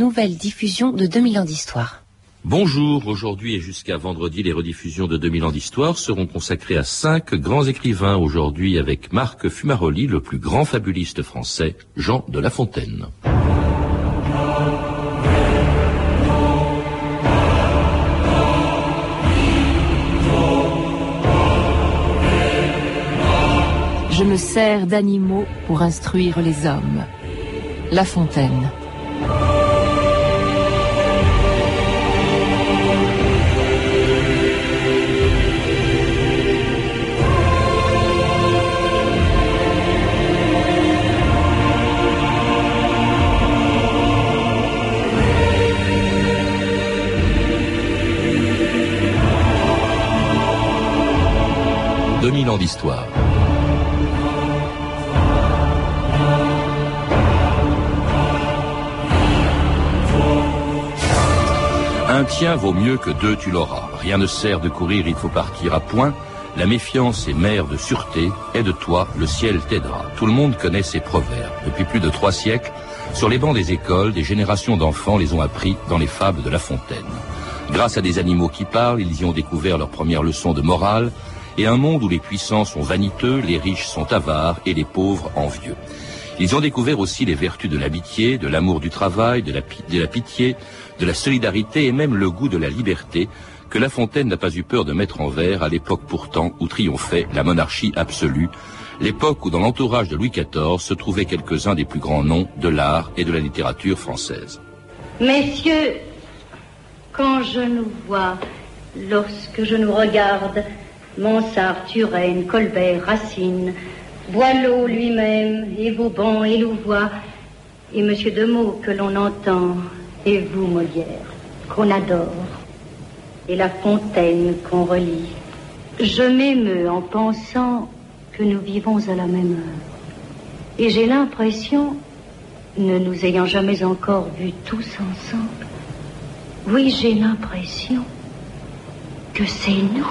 Nouvelle diffusion de 2000 ans d'histoire. Bonjour, aujourd'hui et jusqu'à vendredi, les rediffusions de 2000 ans d'histoire seront consacrées à cinq grands écrivains. Aujourd'hui avec Marc Fumaroli, le plus grand fabuliste français, Jean de La Fontaine. Je me sers d'animaux pour instruire les hommes. La Fontaine. « 2000 ans d'histoire. Un tien vaut mieux que deux tu l'auras. Rien ne sert de courir, il faut partir à point. La méfiance est mère de sûreté, aide-toi, le ciel t'aidera. Tout le monde connaît ces proverbes. Depuis plus de trois siècles, sur les bancs des écoles, des générations d'enfants les ont appris dans les fables de La Fontaine. Grâce à des animaux qui parlent, ils y ont découvert leurs premières leçons de morale, et un monde où les puissants sont vaniteux, les riches sont avares et les pauvres envieux. Ils ont découvert aussi les vertus de l'amitié, de l'amour du travail, de la, pitié, de la solidarité et même le goût de la liberté que La Fontaine n'a pas eu peur de mettre en vers à l'époque pourtant où triomphait la monarchie absolue, l'époque où dans l'entourage de Louis XIV se trouvaient quelques-uns des plus grands noms de l'art et de la littérature française. Messieurs, quand je nous vois, lorsque je nous regarde, Monsard, Turenne, Colbert, Racine, Boileau lui-même, et Vauban et Louvois, et Monsieur Demeaux que l'on entend, et vous, Molière, qu'on adore, et La Fontaine qu'on relit. Je m'émeus en pensant que nous vivons à la même heure. Et j'ai l'impression, ne nous ayant jamais encore vus tous ensemble, oui, j'ai l'impression que c'est nous.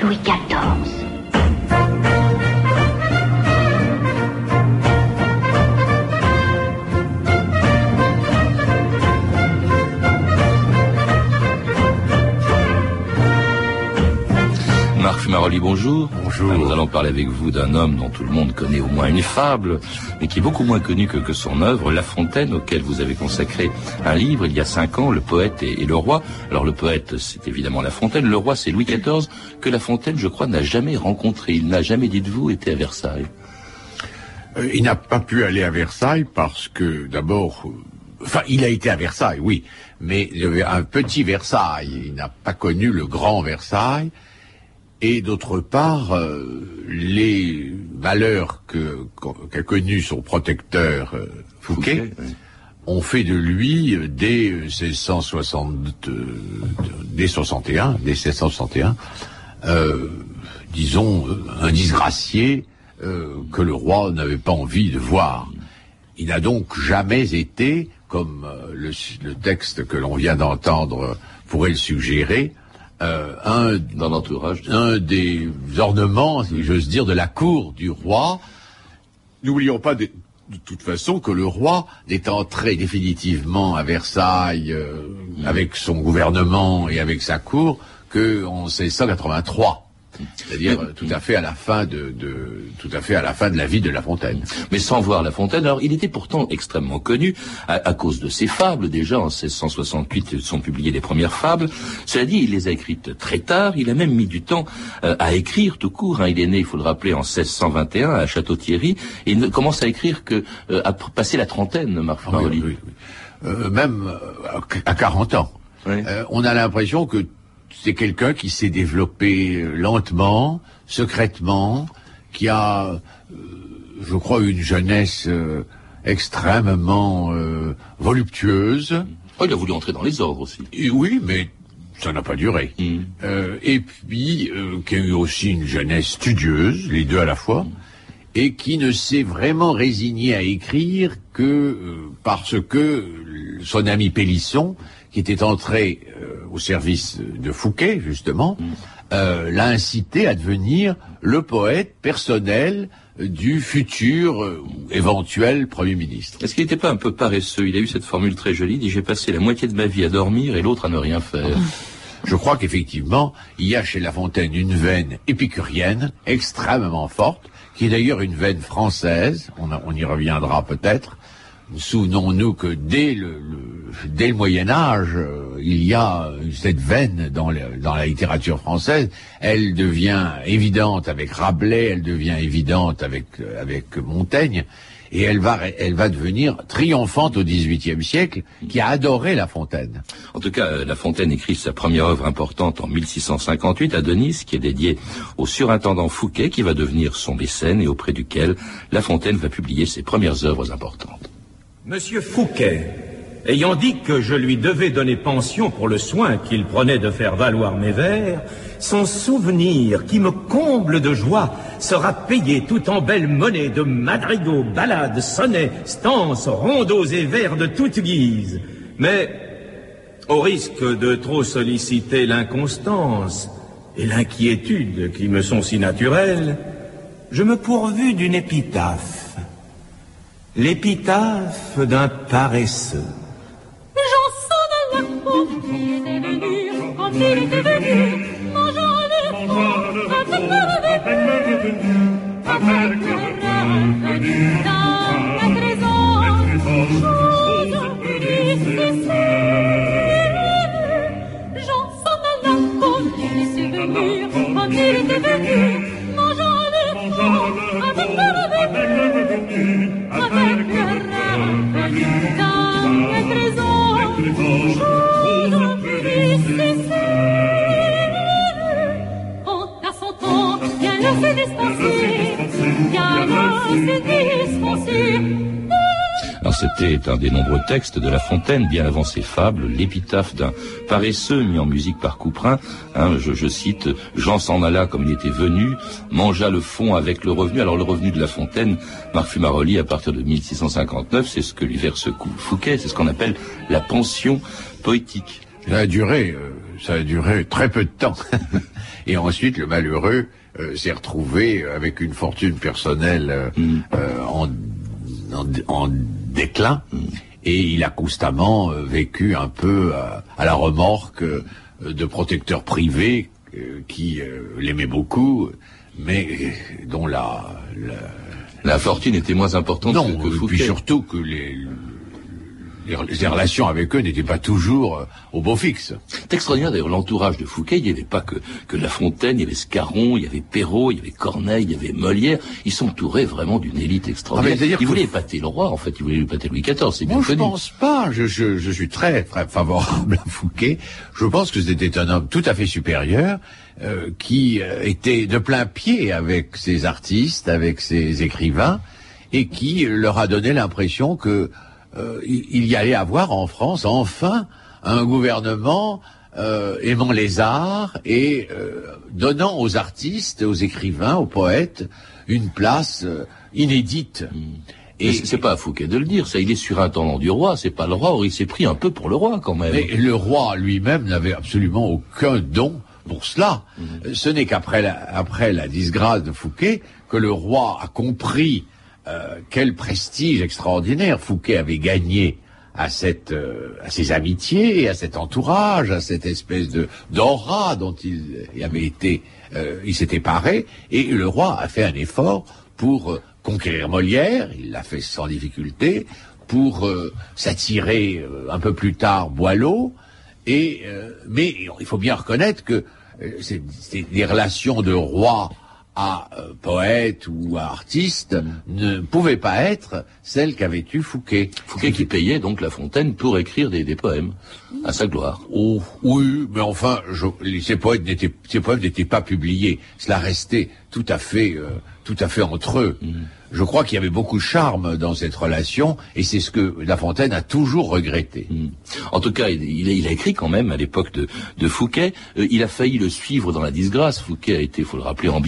Louis XIV. Marc Fumaroli, bonjour. Bonjour. Nous allons parler avec vous d'un homme dont tout le monde connaît au moins une fable, mais qui est beaucoup moins connu que, que son œuvre, La Fontaine, auquel vous avez consacré un livre il y a cinq ans, Le poète et, et le roi. Alors le poète, c'est évidemment La Fontaine, le roi, c'est Louis XIV, que La Fontaine, je crois, n'a jamais rencontré. Il n'a jamais, dites-vous, été à Versailles. Euh, il n'a pas pu aller à Versailles parce que, d'abord, euh, enfin, il a été à Versailles, oui, mais il y avait un petit Versailles. Il n'a pas connu le grand Versailles. Et d'autre part, euh, les malheurs que qu'a connu son protecteur euh, Fouquet, Fouquet, oui. ont fait de lui euh, dès 1660, euh, dès 61, dès 1661, euh, disons un disgracié euh, que le roi n'avait pas envie de voir. Il n'a donc jamais été, comme le, le texte que l'on vient d'entendre pourrait le suggérer, euh, un Dans l'entourage un des ornements, si j'ose dire, de la cour du roi. N'oublions pas de, de toute façon que le roi est entré définitivement à Versailles euh, avec son gouvernement et avec sa cour que en 1683. C'est-à-dire tout à fait à la fin de, de tout à fait à la fin de la vie de La Fontaine. mais sans voir La Fontaine. Alors, il était pourtant extrêmement connu à, à cause de ses fables. Déjà, en 1668, sont publiées les premières fables. Cela dit, il les a écrites très tard. Il a même mis du temps euh, à écrire tout court. hein. Il est né, il faut le rappeler, en 1621 à Château-Thierry. Et il ne commence à écrire que euh, à passer la trentaine, Marc Oui, Maroli. oui, oui. Euh, même à 40 ans. Oui. Euh, on a l'impression que c'est quelqu'un qui s'est développé euh, lentement, secrètement, qui a, euh, je crois, une jeunesse euh, extrêmement euh, voluptueuse. Oh, il a voulu entrer dans les ordres aussi. Et oui, mais ça n'a pas duré. Mm. Et puis, qui a eu aussi une jeunesse studieuse, les deux à la fois, et qui ne s'est vraiment résigné à écrire que parce que son ami Pélisson, qui était entré euh, au service de Fouquet, justement, euh, l'a incité à devenir le poète personnel du futur euh, éventuel Premier ministre. Est-ce qu'il n'était pas un peu paresseux? Il a eu cette formule très jolie, il dit j'ai passé la moitié de ma vie à dormir et l'autre à ne rien faire. Je crois qu'effectivement, il y a chez La Fontaine une veine épicurienne extrêmement forte, qui est d'ailleurs une veine française, on, a- on y reviendra peut-être. Souvenons-nous que dès le, Moyen Âge, euh, il y a cette veine dans, la littérature française. Elle devient évidente avec Rabelais, elle devient évidente avec, euh, Montaigne, et elle va, devenir triomphante au XVIIIe siècle, qui a adoré La Fontaine. En tout cas, euh, La Fontaine écrit sa première œuvre importante en 1658 à Denise, qui est dédiée au surintendant Fouquet, qui va devenir son mécène et auprès duquel La Fontaine va publier ses premières œuvres importantes. Monsieur Fouquet, ayant dit que je lui devais donner pension pour le soin qu'il prenait de faire valoir mes vers, son souvenir, qui me comble de joie, sera payé tout en belle monnaie de madrigaux, ballades, sonnets, stances, rondeaux et vers de toutes guises. Mais, au risque de trop solliciter l'inconstance et l'inquiétude qui me sont si naturelles, je me pourvus d'une épitaphe. L'épitaphe d'un paresseux. J'en sonne la peau, il était venu, quand il était venu, mangeant le dans la chose. J'en C'était un des nombreux textes de La Fontaine, bien avant ses fables, l'épitaphe d'un paresseux mis en musique par Couperin. Hein, je, je cite, Jean s'en alla comme il était venu, mangea le fond avec le revenu. Alors le revenu de La Fontaine, Marc Fumaroli, à partir de 1659, c'est ce que lui verse Fouquet, c'est ce qu'on appelle la pension poétique. Ça a duré, euh, ça a duré très peu de temps. Et ensuite, le malheureux euh, s'est retrouvé avec une fortune personnelle euh, euh, en, en, en déclin. Et il a constamment euh, vécu un peu à, à la remorque euh, de protecteurs privés euh, qui euh, l'aimaient beaucoup, mais euh, dont la, la, La fortune était moins importante non, que, que et Fouquet. puis surtout que les, les, relations avec eux n'étaient pas toujours euh, au beau fixe. C'est extraordinaire d'ailleurs l'entourage de Fouquet. Il n'y avait pas que, que La Fontaine, il y avait Scarron, il y avait Perrault, il y avait Corneille, il y avait Molière. Ils s'entouraient vraiment d'une élite extraordinaire. Ah, ils que- voulaient épater le roi, en fait. Ils voulaient épater Louis XIV, c'est bien Moi, je connu. pense pas. Je, je, je suis très, très favorable à Fouquet. Je pense que c'était un homme tout à fait supérieur euh, qui euh, était de plein pied avec ses artistes, avec ses écrivains, et qui euh, leur a donné l'impression que euh, il il y allait avoir en France enfin un gouvernement euh, aimant les arts et euh, donnant aux artistes, aux écrivains, aux poètes une place euh, inédite. Et c'est pas à Fouquet de le dire, ça. Il est surintendant du roi, c'est pas le roi. Or, il s'est pris un peu pour le roi, quand même. Mais le roi lui-même n'avait absolument aucun don pour cela. Euh, Ce n'est qu'après la, après la disgrâce de Fouquet que le roi a compris euh, quel prestige extraordinaire Fouquet avait gagné à cette euh, à ses amitiés, à cet entourage, à cette espèce de d'aura dont il avait été euh, il s'était paré. Et le roi a fait un effort pour euh, conquérir Molière, il l'a fait sans difficulté, pour euh, s'attirer un peu plus tard Boileau, et mais il faut bien reconnaître que c'est des relations de roi à euh, poète ou à artiste ne pouvaient pas être celles qu'avait eu Fouquet. Fouquet qui payait donc La Fontaine pour écrire des, des poèmes, à sa gloire. Oh, oui, mais enfin, je, ces poèmes n'étaient pas publiés. Cela restait tout à fait, euh, tout à fait entre eux. Je crois qu'il y avait beaucoup de charme dans cette relation, et c'est ce que La Fontaine a toujours regretté. Mm. En tout cas, il, il a, écrit quand même à l'époque de, de Fouquet. Euh, il a failli le suivre dans la disgrâce. Fouquet a été, faut le rappeler, en-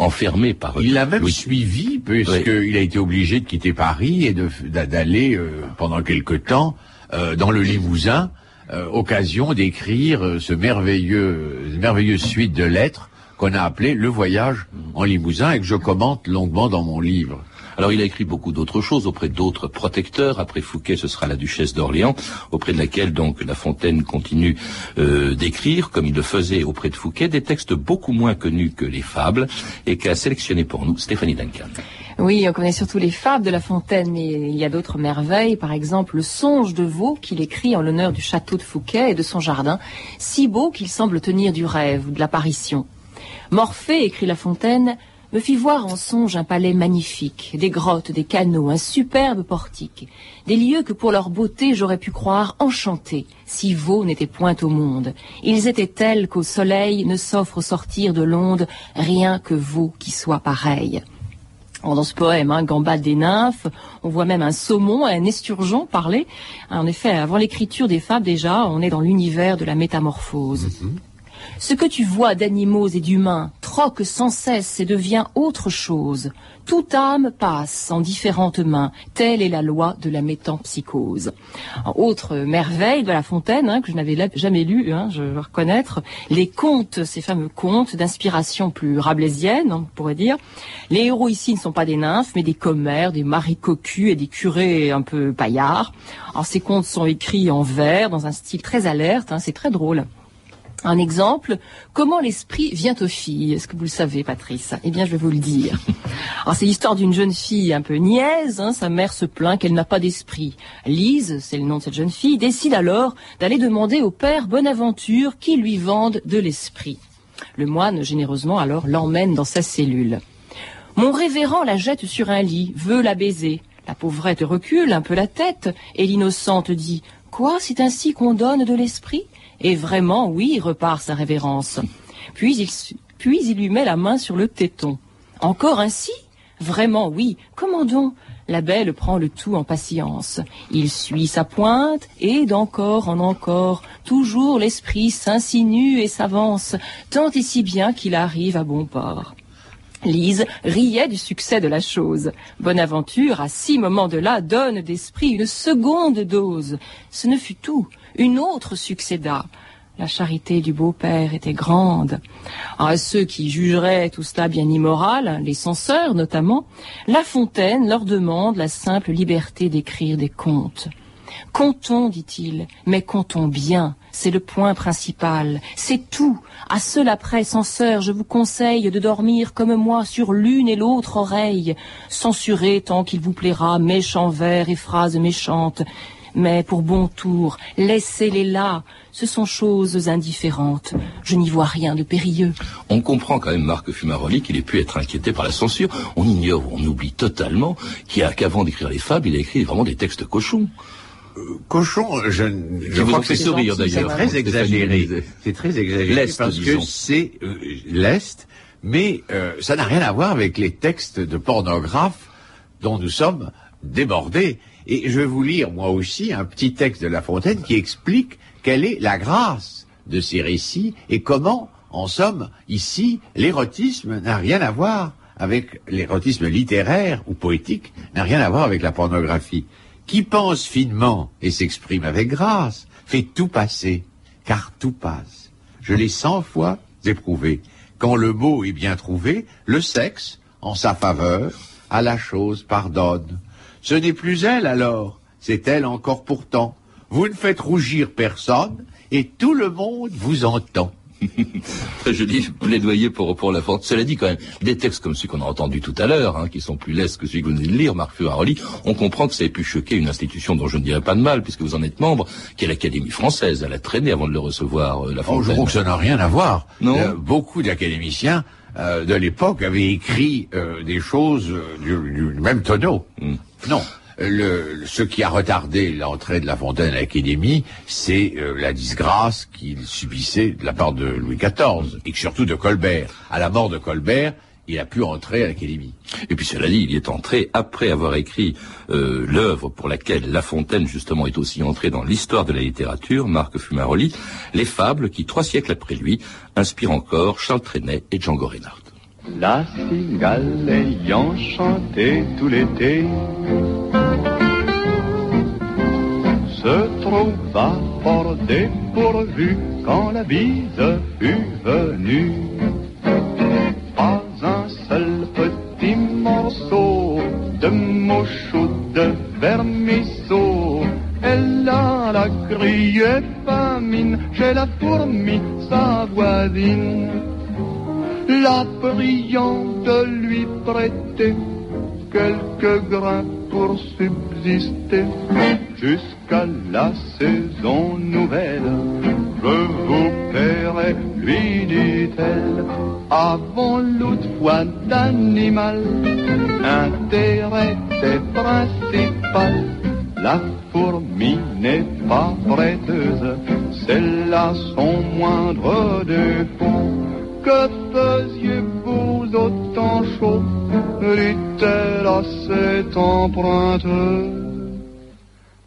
enfermé par. Il l'a même Louis- suivi, puisqu'il a été obligé de quitter Paris et d'aller euh, pendant quelque temps euh, dans le Limousin, euh, occasion d'écrire ce merveilleux, merveilleuse suite de lettres qu'on a appelé Le Voyage en Limousin et que je commente longuement dans mon livre. Alors il a écrit beaucoup d'autres choses auprès d'autres protecteurs. Après Fouquet, ce sera la duchesse d'Orléans, auprès de laquelle donc La Fontaine continue euh, d'écrire, comme il le faisait auprès de Fouquet, des textes beaucoup moins connus que les fables et qu'a sélectionné pour nous Stéphanie Duncan. Oui, on connaît surtout les fables de La Fontaine, mais il y a d'autres merveilles. Par exemple, le songe de veau qu'il écrit en l'honneur du château de Fouquet et de son jardin, si beau qu'il semble tenir du rêve ou de l'apparition. Morphée, écrit La Fontaine, me fit voir en songe un palais magnifique, des grottes, des canaux, un superbe portique, des lieux que pour leur beauté j'aurais pu croire enchantés, si Vaux n'était point au monde. Ils étaient tels qu'au soleil ne s'offre sortir de l'onde rien que Vaux qui soit pareil. Dans ce poème, hein, Gambade des nymphes, on voit même un saumon, un esturgeon parler. En effet, avant l'écriture des fables déjà, on est dans l'univers de la métamorphose. Ce que tu vois d'animaux et d'humains troque sans cesse et devient autre chose. Toute âme passe en différentes mains. Telle est la loi de la métampsychose. Autre merveille de La Fontaine, hein, que je n'avais jamais lu, hein, je dois reconnaître, les contes, ces fameux contes d'inspiration plus rabelaisienne, on pourrait dire. Les héros ici ne sont pas des nymphes, mais des commères, des maris cocus et des curés un peu paillards. Alors, ces contes sont écrits en vers, dans un style très alerte, hein, c'est très drôle. Un exemple, comment l'esprit vient aux filles. Est-ce que vous le savez, Patrice? Eh bien, je vais vous le dire. Alors, c'est l'histoire d'une jeune fille un peu niaise. hein. Sa mère se plaint qu'elle n'a pas d'esprit. Lise, c'est le nom de cette jeune fille, décide alors d'aller demander au père Bonaventure qui lui vende de l'esprit. Le moine, généreusement, alors l'emmène dans sa cellule. Mon révérend la jette sur un lit, veut la baiser. La pauvrette recule un peu la tête, et l'innocente dit Quoi, c'est ainsi qu'on donne de l'esprit? Et vraiment, oui, repart sa révérence. Puis il, lui met la main sur le téton. Encore ainsi? Vraiment, oui. Comment donc? La belle prend le tout en patience. Il suit sa pointe, et d'encore en encore, toujours l'esprit s'insinue et s'avance, tant et si bien qu'il arrive à bon port. Lise riait du succès de la chose. Bonaventure, à six moments de là, donne d'esprit une seconde dose. Ce ne fut tout. Une autre succéda. La charité du beau-père était grande. À ceux qui jugeraient tout cela bien immoral, les censeurs notamment, La Fontaine leur demande la simple liberté d'écrire des contes. Comptons, dit-il, mais comptons bien, c'est le point principal, c'est tout. À cela près, censeur, je vous conseille de dormir comme moi sur l'une et l'autre oreille. Censurez tant qu'il vous plaira méchants vers et phrases méchantes. Mais pour bon tour, laissez-les là, ce sont choses indifférentes. Je n'y vois rien de périlleux. On comprend quand même, Marc Fumaroli, qu'il ait pu être inquiété par la censure. On ignore, on oublie totalement qu'avant d'écrire les fables, il a écrit vraiment des textes cochons. Cochon, je, je crois que fait c'est sourire, c'est d'ailleurs. très Stéphanie exagéré. C'est très exagéré parce disons. que c'est euh, l'est, mais euh, ça n'a rien à voir avec les textes de pornographes dont nous sommes débordés. Et je vais vous lire moi aussi un petit texte de La Fontaine qui explique quelle est la grâce de ces récits et comment, en somme, ici, l'érotisme n'a rien à voir avec l'érotisme littéraire ou poétique, n'a rien à voir avec la pornographie. Qui pense finement et s'exprime avec grâce, fait tout passer, car tout passe. Je l'ai cent fois éprouvé. Quand le mot est bien trouvé, le sexe, en sa faveur, à la chose pardonne. Ce n'est plus elle alors, c'est elle encore pourtant. Vous ne faites rougir personne, et tout le monde vous entend. Très joli plaidoyer pour, pour la force. Cela dit quand même, des textes comme ceux qu'on a entendus tout à l'heure, hein, qui sont plus lestes que celui que vous venez de lire, Marc Fuaroli, on comprend que ça ait pu choquer une institution dont je ne dirais pas de mal, puisque vous en êtes membre, qui est l'Académie française. Elle a traîné avant de le recevoir, euh, la Oh, je trouve que ça n'a rien à voir. Non. Euh, beaucoup d'académiciens euh, de l'époque avaient écrit euh, des choses du, du même tonneau. Mm. Non. Le, ce qui a retardé l'entrée de La Fontaine à l'Académie, c'est euh, la disgrâce qu'il subissait de la part de Louis XIV, et que surtout de Colbert. À la mort de Colbert, il a pu entrer à l'Académie. Et puis cela dit, il y est entré après avoir écrit euh, l'œuvre pour laquelle La Fontaine justement est aussi entré dans l'histoire de la littérature, Marc Fumaroli, les fables qui, trois siècles après lui, inspirent encore Charles Trenet et Django Reinhardt. La cigale ayant chanté tout l'été se trouva fort dépourvu quand la bise fut venue. Pas un seul petit morceau de mouchou de vermisseau. Elle a la criée famine chez la fourmi, sa voisine. La priant de lui prêter quelques grains pour supplier jusqu'à la saison nouvelle. Je vous paierai, lui dit-elle, avant l'autre fois d'animal. Intérêt est principal. La fourmi n'est pas prêteuse, c'est là son moindre défaut. Que faisiez-vous autant chaud dit-elle à cette emprunteuse.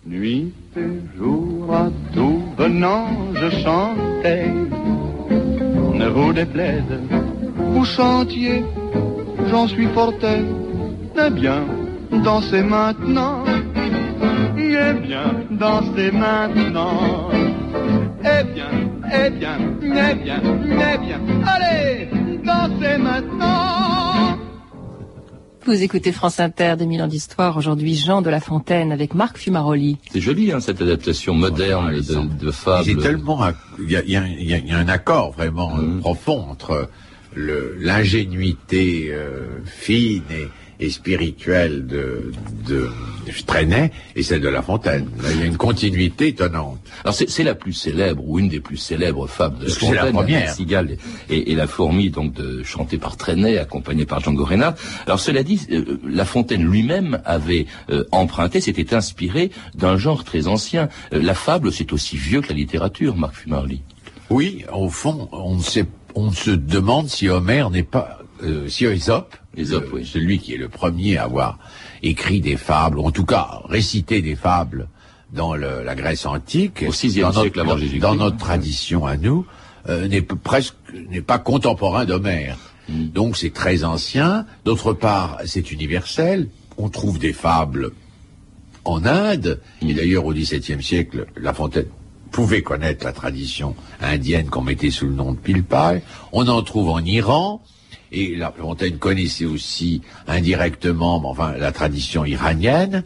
Nuit et jour à tout venant, je chantais. Ne vous déplaise, vous chantiez, j'en suis fortais. Eh bien, dansez maintenant. Eh bien, dansez maintenant. Eh bien, eh bien, eh bien, eh bien. Allez, dansez maintenant. Vous écoutez France Inter, des mille ans d'histoire. Aujourd'hui, Jean de La Fontaine avec Marc Fumaroli. C'est joli, hein, cette adaptation moderne de, de fable. C'est tellement, un- il y a, il y a- il y a- il y a un accord vraiment euh, Mhm. profond entre l'ingénuité euh, fine et, et spirituelle de, de Trenet et celle de La Fontaine. Là, il y a une continuité étonnante. Alors c'est c'est la plus célèbre ou une des plus célèbres fables de c'est la Fontaine, première. cigale et, et la fourmi donc de, chantée par Trenet, accompagnée par Django Reinhardt. Alors cela dit, euh, La Fontaine lui-même avait euh, emprunté, s'était inspiré d'un genre très ancien. Euh, la fable, c'est aussi vieux que la littérature, Marc Fumaroli. Oui, au fond, on ne sait, on se demande si Homère n'est pas, euh, si Ésope, Ésope, le- oui. celui qui est le premier à avoir écrit des fables, ou en tout cas récité des fables dans le- la Grèce antique, Au sixième dans siècle avant dans- Jésus-Christ. dans notre tradition à nous, euh, n'est presque n'est pas contemporain d'Homère. Mm. Donc c'est très ancien. D'autre part, c'est universel. On trouve des fables en Inde, et d'ailleurs au XVIIe siècle, La Fontaine pouvait connaître la tradition indienne qu'on mettait sous le nom de Pilpay. On en trouve en Iran, et La Fontaine connaissait aussi indirectement, enfin, la tradition iranienne.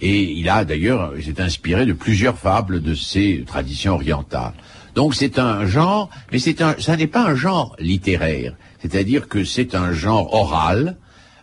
Et il a d'ailleurs, s'est inspiré de plusieurs fables de ces traditions orientales. Donc c'est un genre, mais c'est un, ça n'est pas un genre littéraire. C'est-à-dire que c'est un genre oral,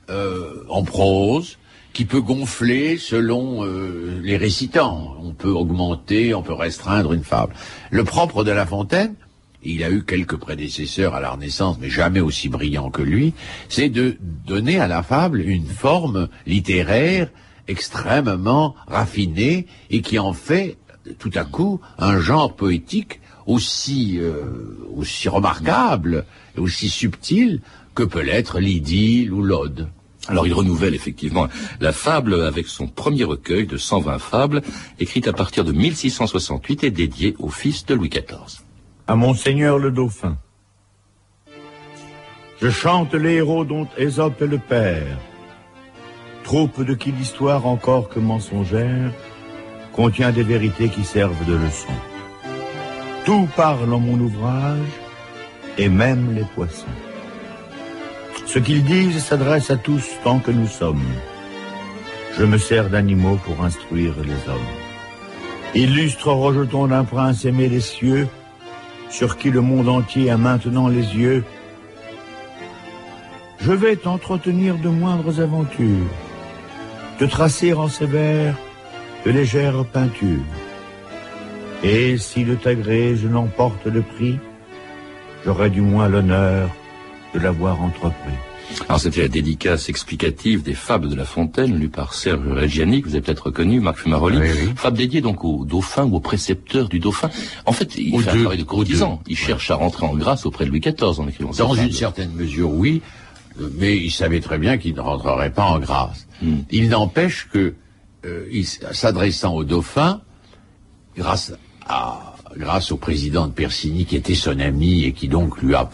euh, en prose, qui peut gonfler selon euh, les récitants. On peut augmenter, on peut restreindre une fable. Le propre de La Fontaine, il a eu quelques prédécesseurs à la Renaissance, mais jamais aussi brillants que lui, c'est de donner à la fable une forme littéraire extrêmement raffinée et qui en fait tout à coup un genre poétique aussi euh, aussi remarquable et aussi subtil que peut l'être l'idylle ou l'ode. Alors il renouvelle effectivement la fable avec son premier recueil de 120 fables, écrit à partir de 1668 et dédié au fils de Louis XIV. À Monseigneur le Dauphin. Je chante les héros dont Ésope est le père, troupe de qui l'histoire encore que mensongère contient des vérités qui servent de leçon. Tout parle en mon ouvrage, et même les poissons. Ce qu'ils disent s'adresse à tous tant que nous sommes. Je me sers d'animaux pour instruire les hommes. Illustre rejeton d'un prince aimé des cieux, sur qui le monde entier a maintenant les yeux, je vais t'entretenir de moindres aventures, te tracer en vers de légères peintures. Et si de t'agré je n'emporte le prix, j'aurai du moins l'honneur de l'avoir entrepris. Alors c'était la dédicace explicative des fables de La Fontaine, lue par Serge Reggiani, que vous avez peut-être reconnu, Marc Fumaroli. Oui, oui. Fable dédiée donc au dauphin ou au précepteur du dauphin. En fait, il Aux fait un travail de courtisan. Il cherche à rentrer en grâce auprès de Louis XIV en écrivant Dans une certaine mesure, oui, euh, mais il savait très bien qu'il ne rentrerait pas en grâce. Hmm. Il n'empêche que, euh, s'adressant au dauphin, grâce à, grâce au président de Persigny qui était son ami et qui donc lui a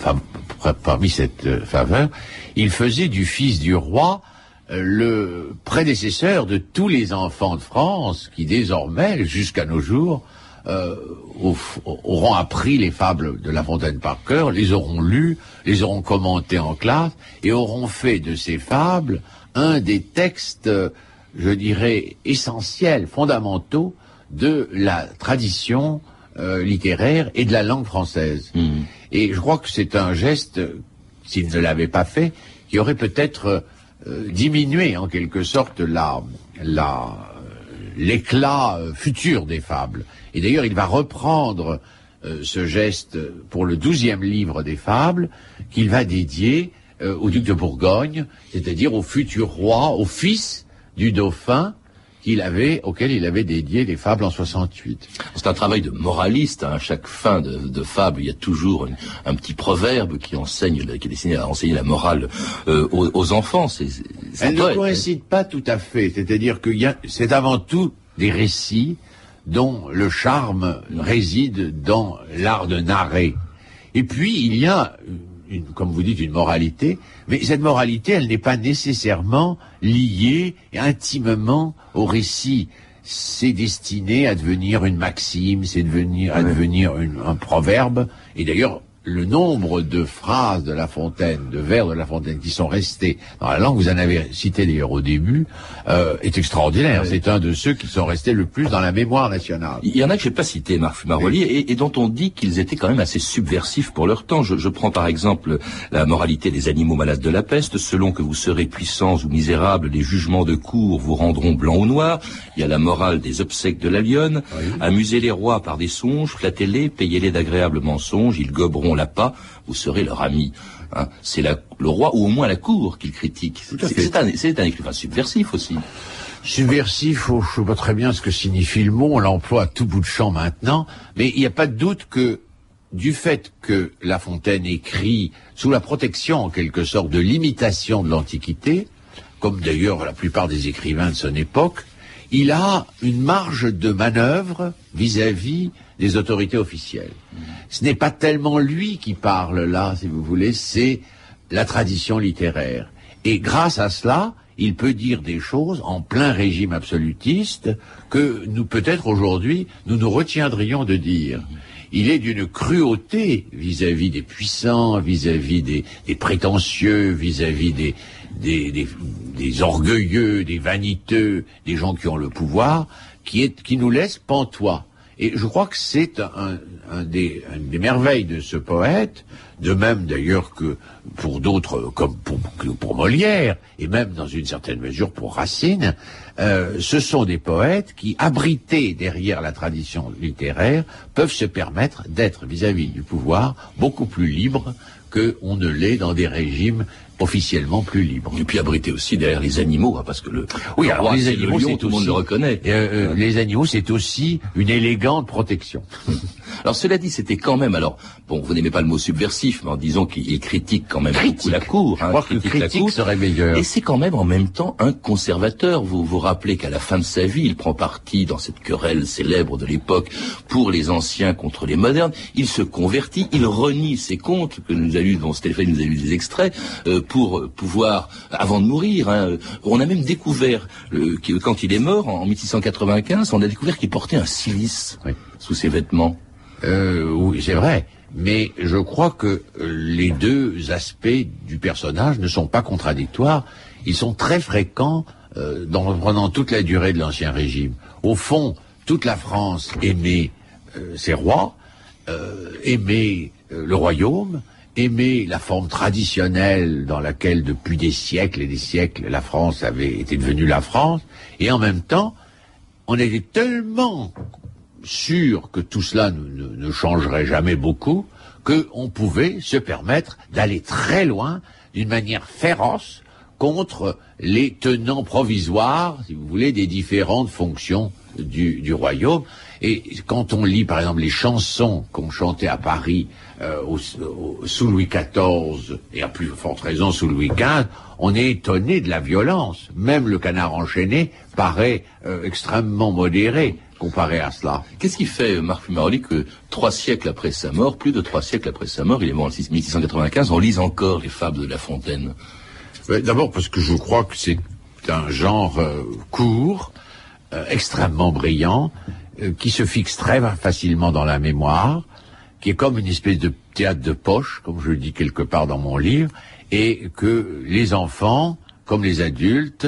permis cette faveur, il faisait du fils du roi euh, le prédécesseur de tous les enfants de France qui désormais, jusqu'à nos jours, euh, au- auront appris les fables de La Fontaine par cœur, les auront lues, les auront commentées en classe et auront fait de ces fables un des textes euh, je dirais, essentiels, fondamentaux de la tradition euh, littéraire et de la langue française. Mhm. Et je crois que c'est un geste, s'il ne l'avait pas fait, qui aurait peut-être euh, diminué en quelque sorte la, la, l'éclat euh, futur des fables. Et d'ailleurs, il va reprendre euh, ce geste pour le douzième livre des fables qu'il va dédier euh, au duc de Bourgogne, c'est-à-dire au futur roi, au fils du dauphin qu'il avait, auquel il avait dédié les fables en 68. C'est un travail de moraliste. hein. À chaque fin de, de fable, il y a toujours une- un petit proverbe qui enseigne, qui est destiné à enseigner la morale euh, aux, aux enfants. C'est, c'est- c'est un Elle ne poète. coïncide pas tout à fait. C'est-à-dire que c'est avant tout des récits dont le charme réside dans l'art de narrer. Et puis, il y a, une, comme vous dites, une moralité, mais cette moralité, elle n'est pas nécessairement liée intimement au récit. C'est destiné à devenir une maxime, c'est devenir, à devenir une- un proverbe. Et d'ailleurs, le nombre de phrases de La Fontaine, de vers de La Fontaine qui sont restés dans la langue, vous en avez cité d'ailleurs au début, euh, est extraordinaire. C'est un de ceux qui sont restés le plus dans la mémoire nationale. Il y en a que j'ai pas cité, Marc Fumaroli, et, et dont on dit qu'ils étaient quand même assez subversifs pour leur temps. Je, je prends par exemple la moralité des animaux malades de la peste. Selon que vous serez puissants ou misérables, les jugements de cour vous rendront blanc ou noir. Il y a la morale des obsèques de la lionne. Amusez les rois par des songes, flattez-les, payez-les d'agréables mensonges, ils goberont la pas, vous serez leur ami. Hein, c'est le roi ou au moins la cour qu'il critique. C'est un, écrivain subversif aussi. Subversif, oh, je sais pas très bien ce que signifie le mot, on l'emploie à tout bout de champ maintenant, mais il n'y a pas de doute que du fait que La Fontaine écrit sous la protection en quelque sorte de l'imitation de l'Antiquité, comme d'ailleurs la plupart des écrivains de son époque, il a une marge de manœuvre vis-à-vis des autorités officielles. Ce n'est pas tellement lui qui parle là, si vous voulez, c'est la tradition littéraire. Et grâce à cela, il peut dire des choses en plein régime absolutiste que nous, peut-être aujourd'hui, nous nous retiendrions de dire. Il est d'une cruauté vis-à-vis des puissants, vis-à-vis des, des prétentieux, vis-à-vis des, des, des, des orgueilleux, des vaniteux, des gens qui ont le pouvoir, qui, est, qui nous laisse pantois. Et je crois que c'est un, un des, une des merveilles de ce poète, de même d'ailleurs que pour d'autres, comme pour, pour Molière, et même dans une certaine mesure pour Racine, euh, ce sont des poètes qui, abrités derrière la tradition littéraire, peuvent se permettre d'être vis-à-vis du pouvoir beaucoup plus libres qu'on ne l'est dans des régimes officiellement plus libres. Et puis abrité aussi derrière les animaux, hein, parce que le, Oui, le alors roi, les animaux, le lion, c'est tout le monde aussi- le reconnaît. Euh, euh, les animaux, c'est aussi une élégante protection. Alors cela dit, c'était quand même, alors, bon, vous n'aimez pas le mot subversif, mais en disant qu'il critique quand même beaucoup la cour. Je hein, crois que critique la critique cour. serait meilleur. Et c'est quand même en même temps un conservateur. Vous vous rappelez qu'à la fin de sa vie, il prend parti dans cette querelle célèbre de l'époque pour les anciens contre les modernes. Il se convertit, il renie ses contes que nous a lu, dont Stéphane nous a lu des extraits, euh, pour euh, pouvoir, avant de mourir, hein, euh, on a même découvert quand il est mort en 1695, on a découvert qu'il portait un cilice Oui. sous ses vêtements. Euh, oui, c'est vrai. Mais je crois que les deux aspects du personnage ne sont pas contradictoires. Ils sont très fréquents euh, dans, pendant toute la durée de l'Ancien Régime. Au fond, toute la France aimait euh, ses rois, aimait le royaume, aimait la forme traditionnelle dans laquelle depuis des siècles et des siècles la France avait été devenue la France, et en même temps, on était tellement sûr que tout cela ne changerait jamais beaucoup, qu'on pouvait se permettre d'aller très loin, d'une manière féroce, contre les tenants provisoires, si vous voulez, des différentes fonctions du, du royaume. Et quand on lit, par exemple, les chansons qu'on chantait à Paris euh, au- au- sous Louis XIV, et à plus forte raison sous Louis XV, on est étonné de la violence. Même le canard enchaîné paraît euh, extrêmement modéré comparé à cela. Qu'est-ce qui fait, euh, Marc Fumaroli, que trois siècles après sa mort, plus de trois siècles après sa mort, il est mort en 1695, on lise encore les fables de La Fontaine? D'abord parce que je crois que c'est un genre euh, court, extrêmement brillant, euh, qui se fixe très facilement dans la mémoire, qui est comme une espèce de théâtre de poche, comme je le dis quelque part dans mon livre, et que les enfants, comme les adultes,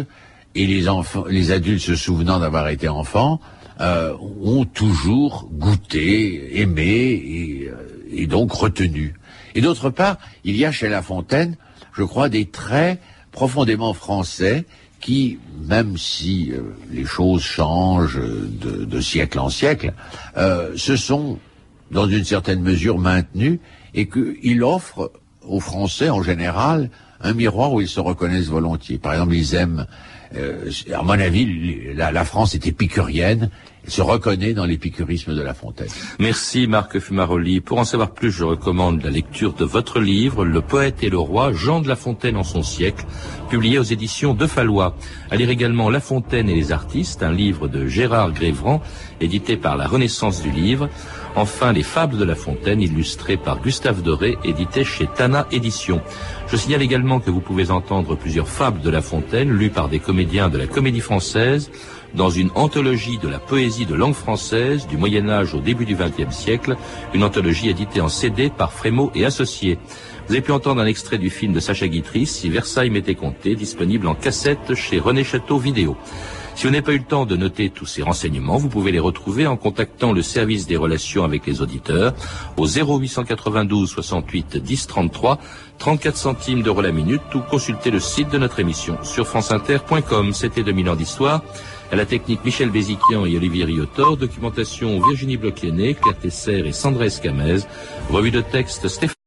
et les enfants, les adultes se souvenant d'avoir été enfants, euh, ont toujours goûté, aimé et, euh, et donc retenu. Et d'autre part, il y a chez La Fontaine, je crois, des traits profondément français qui, même si euh, les choses changent de, de siècle en siècle, euh, se sont, dans une certaine mesure, maintenus et qu'il offre aux Français en général un miroir où ils se reconnaissent volontiers. Par exemple, ils aiment, euh, à mon avis, la, la France est épicurienne, se reconnaît dans l'épicurisme de La Fontaine. Merci Marc Fumaroli. Pour en savoir plus, je recommande la lecture de votre livre, Le poète et le roi, Jean de La Fontaine en son siècle, publié aux éditions de Fallois. À lire également La Fontaine et les artistes, un livre de Gérard Grévran, édité par la Renaissance du livre. Enfin, Les Fables de La Fontaine, illustrées par Gustave Doré, édité chez Tana Éditions. Je signale également que vous pouvez entendre plusieurs fables de La Fontaine, lues par des comédiens de la comédie française, dans une anthologie de la poésie de langue française du Moyen Âge au début du XXe siècle, une anthologie éditée en CD par Frémaux et Associés. Vous avez pu entendre un extrait du film de Sacha Guitry, Si Versailles m'était compté, disponible en cassette chez René Château Vidéo. Si vous n'avez pas eu le temps de noter tous ces renseignements, vous pouvez les retrouver en contactant le service des relations avec les auditeurs au 0892 68 10 33, 34 centimes d'euros la minute ou consulter le site de notre émission sur franceinter.com. C'était 2000 ans d'histoire. À la technique Michel Béziquian et Olivier Riotor, documentation Virginie Bloclenet, Claire Tesser et Sandra Escamez, revue de texte Stéphane